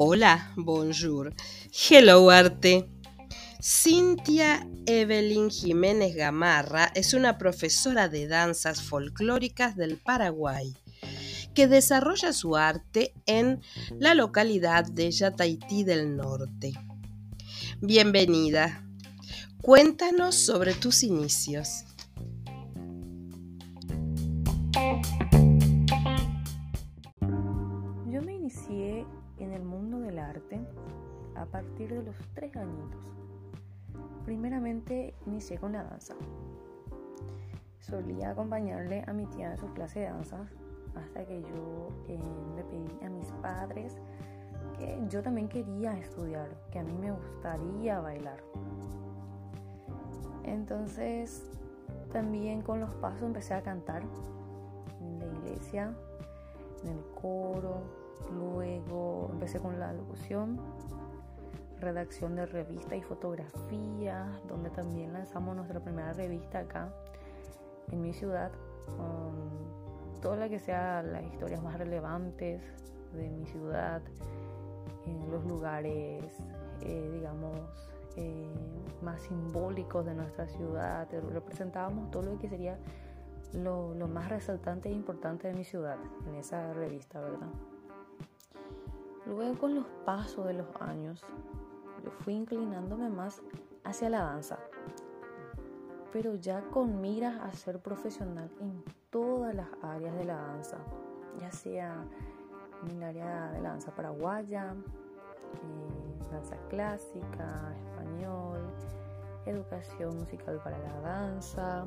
Hola, bonjour. Hello, arte. Cintia Evelyn Jiménez Gamarra es una profesora de danzas folclóricas del Paraguay que desarrolla su arte en la localidad de Yataití del Norte. Bienvenida. Cuéntanos sobre tus inicios. En el mundo del arte a partir de los tres añitos. Primeramente inicié con la danza. Solía acompañarle a mi tía en sus clases de danza hasta que yo eh, le pedí a mis padres que yo también quería estudiar, que a mí me gustaría bailar. Entonces también con los pasos empecé a cantar en la iglesia, en el coro, luego empecé con la locución, redacción de revista y fotografía, donde también lanzamos nuestra primera revista acá en mi ciudad, con toda la que sea las historias más relevantes de mi ciudad, en los lugares, eh, digamos, eh, más simbólicos de nuestra ciudad. Representábamos todo lo que sería lo, lo, más resaltante e importante de mi ciudad en esa revista, ¿verdad? Luego con los pasos de los años, yo fui inclinándome más hacia la danza, pero ya con miras a ser profesional en todas las áreas de la danza, ya sea en el área de la danza paraguaya, eh, danza clásica, español, educación musical para la danza,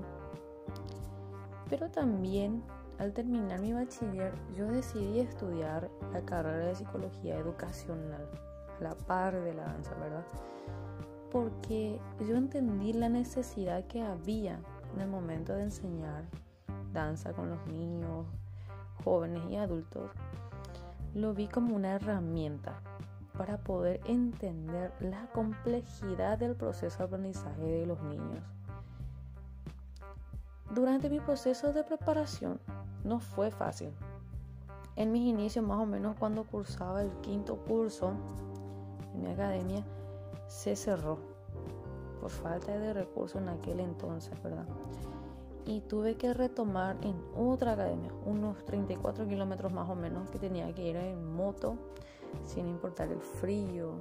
pero también al terminar mi bachiller yo decidí estudiar la carrera de psicología educacional, a la par de la danza, ¿verdad? Porque yo entendí la necesidad que había en el momento de enseñar danza con los niños, jóvenes y adultos. Lo vi como una herramienta para poder entender la complejidad del proceso de aprendizaje de los niños. Durante mi proceso de preparación no fue fácil. En mis inicios, más o menos cuando cursaba el quinto curso en mi academia, se cerró por falta de recursos en aquel entonces, ¿verdad? Y tuve que retomar en otra academia, unos 34 kilómetros más o menos, que tenía que ir en moto, sin importar el frío,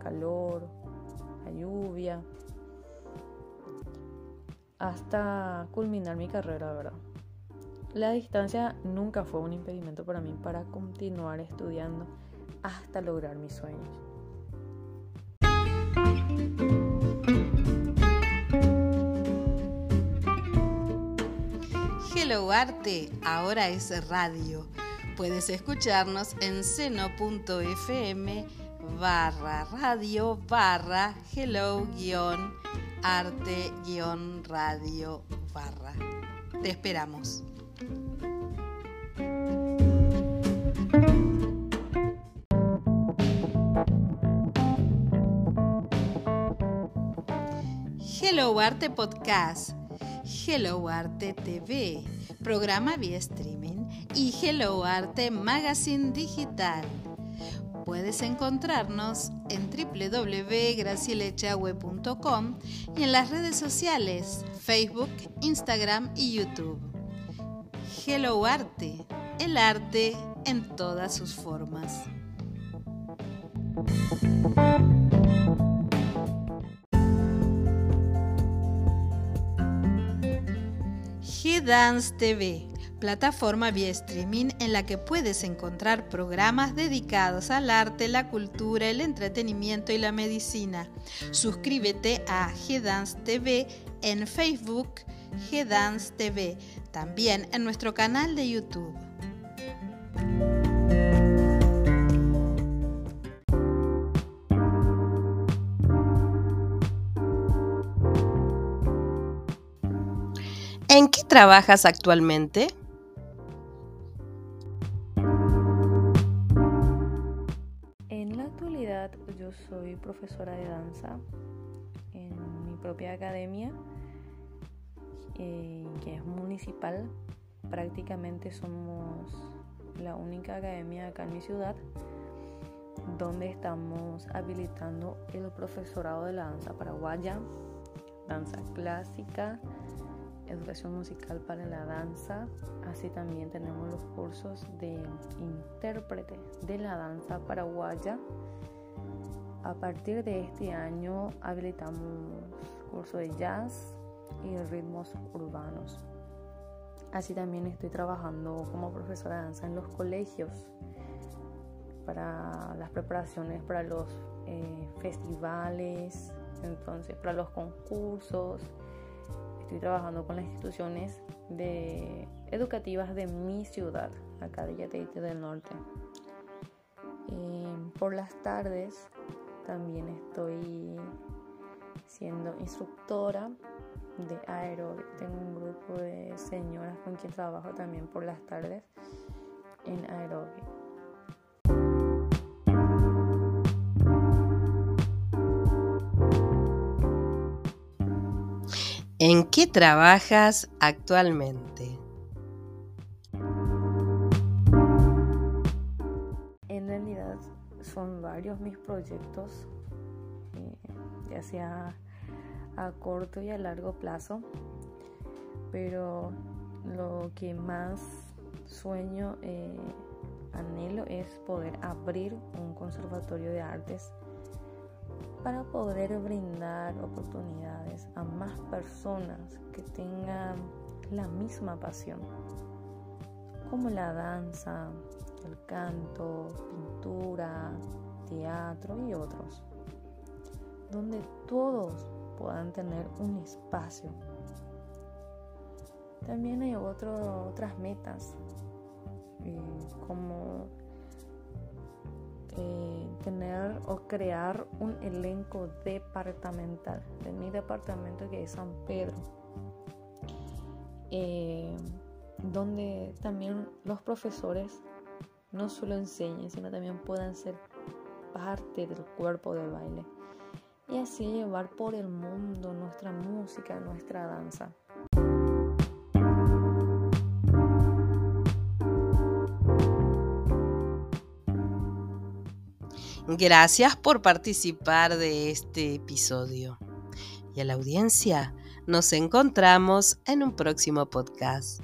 calor, la lluvia, hasta culminar mi carrera, ¿verdad? La distancia nunca fue un impedimento para mí para continuar estudiando hasta lograr mis sueños. Hello Arte, ahora es radio. Puedes escucharnos en seno.fm barra radio barra hello guion arte guion radio barra. Te esperamos. Hello Arte Podcast, Hello Arte TV, programa vía streaming y Hello Arte Magazine Digital. Puedes encontrarnos en www.gracielechahue.com y en las redes sociales Facebook, Instagram y YouTube. Hello Arte, el arte en todas sus formas. G-Dance TV, plataforma vía streaming en la que puedes encontrar programas dedicados al arte, la cultura, el entretenimiento y la medicina. Suscríbete a G-Dance TV en Facebook, G-Dance TV, también en nuestro canal de YouTube. ¿En qué trabajas actualmente? En la actualidad yo soy profesora de danza en mi propia academia, eh, que es municipal prácticamente somos la única academia acá en mi ciudad donde estamos habilitando el profesorado de la danza paraguaya, danza clásica, educación musical para la danza. Así también tenemos los cursos de intérprete de la danza paraguaya. A partir de este año habilitamos curso de jazz y ritmos urbanos. Así también estoy trabajando como profesora de danza en los colegios para las preparaciones para los eh, festivales, entonces para los concursos. Estoy trabajando con las instituciones educativas de mi ciudad, acá de Yateite del Norte. Eh, por las tardes también estoy siendo instructora de aeróbic. Tengo un grupo de señoras con quien trabajo también por las tardes en aeróbic. ¿En qué trabajas actualmente? En realidad son varios mis proyectos, eh, ya sea a corto y a largo plazo, pero lo que más sueño, eh, anhelo es poder abrir un conservatorio de artes para poder brindar oportunidades a más personas que tengan la misma pasión, como la danza, el canto, pintura, teatro y otros, donde todos puedan tener un espacio. También hay otras metas, eh, como eh, tener o crear un elenco departamental de mi departamento que es San Pedro, eh, donde también los profesores no solo enseñen, sino también puedan ser parte del cuerpo del baile y así llevar por el mundo nuestra música, nuestra danza. Gracias por participar de este episodio. Y a la audiencia, nos encontramos en un próximo podcast.